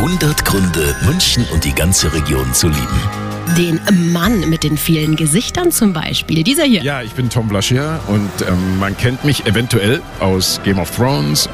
100 Gründe, München und die ganze Region zu lieben. Den Mann mit den vielen Gesichtern zum Beispiel. Dieser hier. Ja, ich bin Tom Blaschier und ähm, man kennt mich eventuell aus Game of Thrones.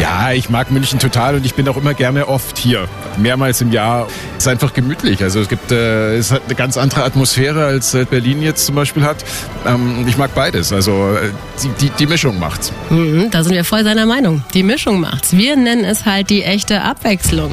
Ja, ich mag München total und ich bin auch immer gerne oft hier. Mehrmals im Jahr. Es ist einfach gemütlich. Also es gibt äh, es hat eine ganz andere Atmosphäre als äh, Berlin jetzt zum Beispiel hat. Ähm, ich mag beides. Also äh, die, die, die Mischung macht's. Mhm, da sind wir voll seiner Meinung. Die Mischung macht's. Wir nennen es halt die echte Abwechslung.